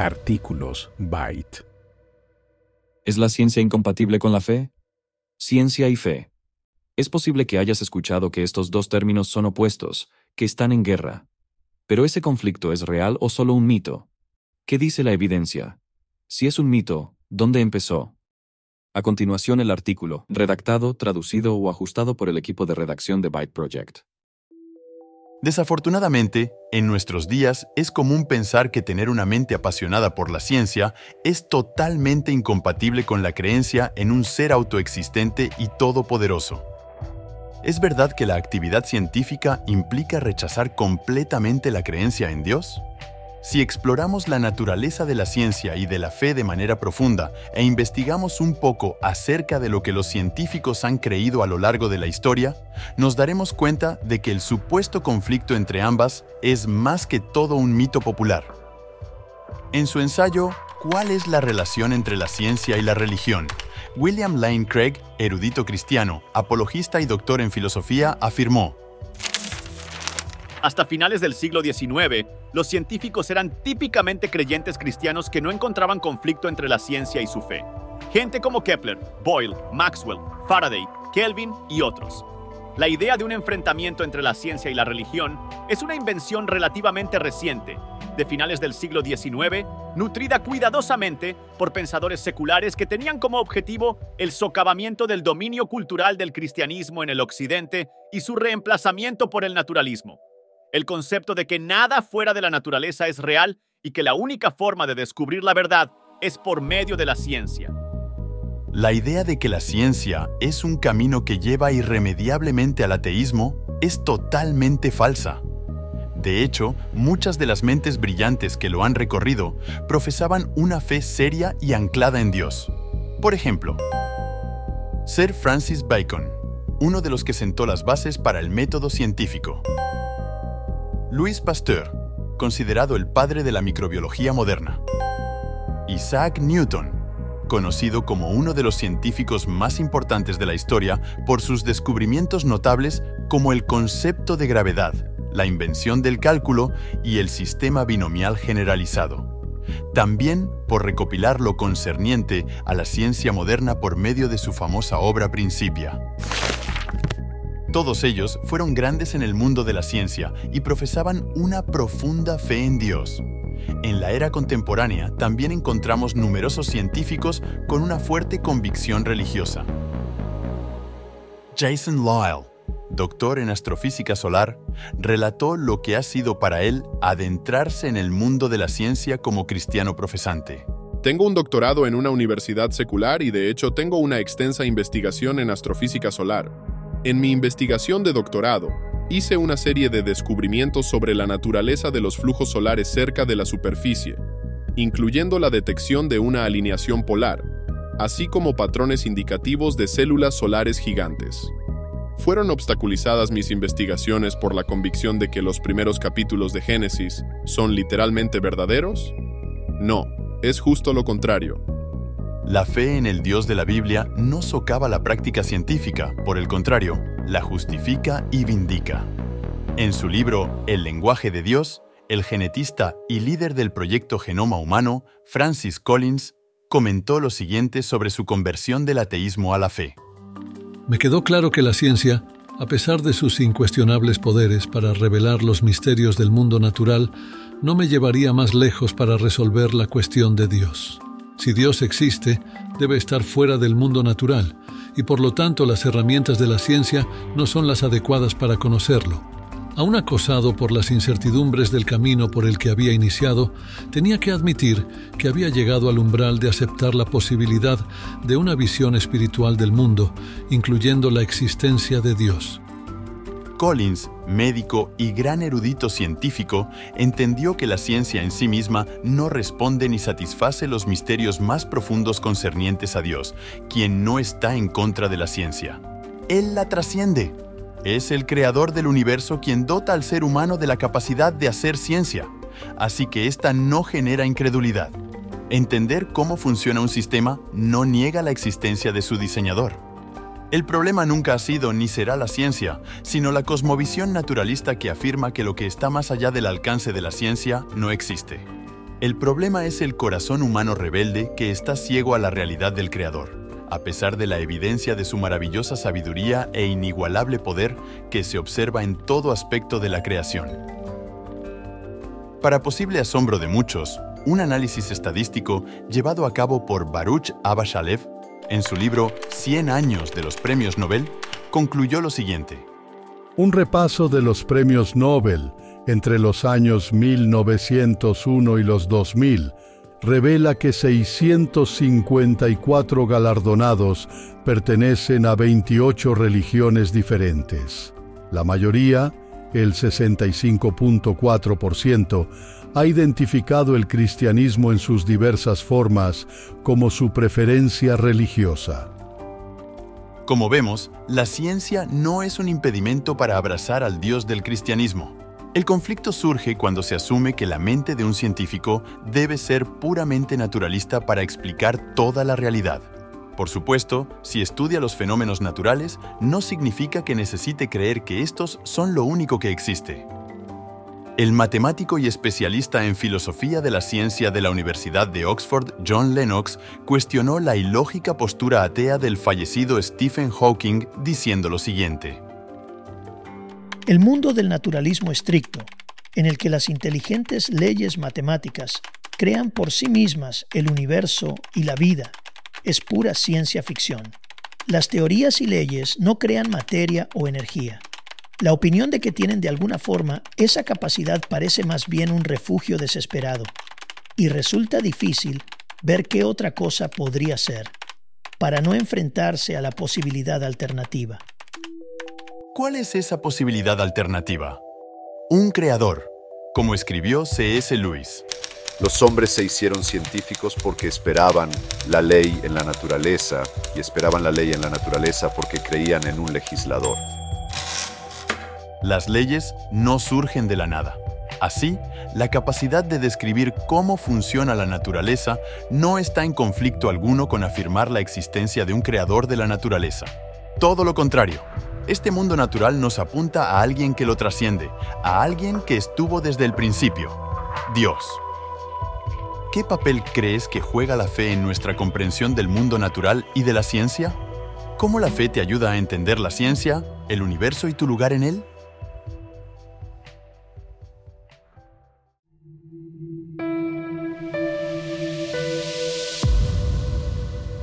Artículos Byte. ¿Es la ciencia incompatible con la fe? Ciencia y fe. Es posible que hayas escuchado que estos dos términos son opuestos, que están en guerra. Pero ese conflicto es real o solo un mito? ¿Qué dice la evidencia? Si es un mito, ¿dónde empezó? A continuación el artículo, redactado, traducido o ajustado por el equipo de redacción de Byte Project. Desafortunadamente, en nuestros días es común pensar que tener una mente apasionada por la ciencia es totalmente incompatible con la creencia en un ser autoexistente y todopoderoso. ¿Es verdad que la actividad científica implica rechazar completamente la creencia en Dios? Si exploramos la naturaleza de la ciencia y de la fe de manera profunda e investigamos un poco acerca de lo que los científicos han creído a lo largo de la historia, nos daremos cuenta de que el supuesto conflicto entre ambas es más que todo un mito popular. En su ensayo ¿Cuál es la relación entre la ciencia y la religión? William Lane Craig, erudito cristiano, apologista y doctor en filosofía, afirmó, hasta finales del siglo XIX, los científicos eran típicamente creyentes cristianos que no encontraban conflicto entre la ciencia y su fe. Gente como Kepler, Boyle, Maxwell, Faraday, Kelvin y otros. La idea de un enfrentamiento entre la ciencia y la religión es una invención relativamente reciente, de finales del siglo XIX, nutrida cuidadosamente por pensadores seculares que tenían como objetivo el socavamiento del dominio cultural del cristianismo en el Occidente y su reemplazamiento por el naturalismo el concepto de que nada fuera de la naturaleza es real y que la única forma de descubrir la verdad es por medio de la ciencia. La idea de que la ciencia es un camino que lleva irremediablemente al ateísmo es totalmente falsa. De hecho, muchas de las mentes brillantes que lo han recorrido profesaban una fe seria y anclada en Dios. Por ejemplo, Sir Francis Bacon, uno de los que sentó las bases para el método científico. Louis Pasteur, considerado el padre de la microbiología moderna. Isaac Newton, conocido como uno de los científicos más importantes de la historia por sus descubrimientos notables como el concepto de gravedad, la invención del cálculo y el sistema binomial generalizado. También por recopilar lo concerniente a la ciencia moderna por medio de su famosa obra Principia. Todos ellos fueron grandes en el mundo de la ciencia y profesaban una profunda fe en Dios. En la era contemporánea también encontramos numerosos científicos con una fuerte convicción religiosa. Jason Lyle, doctor en astrofísica solar, relató lo que ha sido para él adentrarse en el mundo de la ciencia como cristiano profesante. Tengo un doctorado en una universidad secular y de hecho tengo una extensa investigación en astrofísica solar. En mi investigación de doctorado, hice una serie de descubrimientos sobre la naturaleza de los flujos solares cerca de la superficie, incluyendo la detección de una alineación polar, así como patrones indicativos de células solares gigantes. ¿Fueron obstaculizadas mis investigaciones por la convicción de que los primeros capítulos de Génesis son literalmente verdaderos? No, es justo lo contrario. La fe en el Dios de la Biblia no socava la práctica científica, por el contrario, la justifica y vindica. En su libro El lenguaje de Dios, el genetista y líder del proyecto Genoma Humano, Francis Collins, comentó lo siguiente sobre su conversión del ateísmo a la fe. Me quedó claro que la ciencia, a pesar de sus incuestionables poderes para revelar los misterios del mundo natural, no me llevaría más lejos para resolver la cuestión de Dios. Si Dios existe, debe estar fuera del mundo natural, y por lo tanto las herramientas de la ciencia no son las adecuadas para conocerlo. Aún acosado por las incertidumbres del camino por el que había iniciado, tenía que admitir que había llegado al umbral de aceptar la posibilidad de una visión espiritual del mundo, incluyendo la existencia de Dios. Collins, médico y gran erudito científico, entendió que la ciencia en sí misma no responde ni satisface los misterios más profundos concernientes a Dios, quien no está en contra de la ciencia. Él la trasciende. Es el creador del universo quien dota al ser humano de la capacidad de hacer ciencia, así que ésta no genera incredulidad. Entender cómo funciona un sistema no niega la existencia de su diseñador. El problema nunca ha sido ni será la ciencia, sino la cosmovisión naturalista que afirma que lo que está más allá del alcance de la ciencia no existe. El problema es el corazón humano rebelde que está ciego a la realidad del Creador, a pesar de la evidencia de su maravillosa sabiduría e inigualable poder que se observa en todo aspecto de la creación. Para posible asombro de muchos, un análisis estadístico llevado a cabo por Baruch Abashalev en su libro 100 años de los premios Nobel concluyó lo siguiente. Un repaso de los premios Nobel entre los años 1901 y los 2000 revela que 654 galardonados pertenecen a 28 religiones diferentes. La mayoría, el 65.4%, ha identificado el cristianismo en sus diversas formas como su preferencia religiosa. Como vemos, la ciencia no es un impedimento para abrazar al Dios del cristianismo. El conflicto surge cuando se asume que la mente de un científico debe ser puramente naturalista para explicar toda la realidad. Por supuesto, si estudia los fenómenos naturales, no significa que necesite creer que estos son lo único que existe. El matemático y especialista en filosofía de la ciencia de la Universidad de Oxford, John Lennox, cuestionó la ilógica postura atea del fallecido Stephen Hawking diciendo lo siguiente. El mundo del naturalismo estricto, en el que las inteligentes leyes matemáticas crean por sí mismas el universo y la vida, es pura ciencia ficción. Las teorías y leyes no crean materia o energía. La opinión de que tienen de alguna forma esa capacidad parece más bien un refugio desesperado, y resulta difícil ver qué otra cosa podría ser, para no enfrentarse a la posibilidad alternativa. ¿Cuál es esa posibilidad alternativa? Un creador, como escribió C.S. Lewis. Los hombres se hicieron científicos porque esperaban la ley en la naturaleza y esperaban la ley en la naturaleza porque creían en un legislador. Las leyes no surgen de la nada. Así, la capacidad de describir cómo funciona la naturaleza no está en conflicto alguno con afirmar la existencia de un creador de la naturaleza. Todo lo contrario, este mundo natural nos apunta a alguien que lo trasciende, a alguien que estuvo desde el principio, Dios. ¿Qué papel crees que juega la fe en nuestra comprensión del mundo natural y de la ciencia? ¿Cómo la fe te ayuda a entender la ciencia, el universo y tu lugar en él?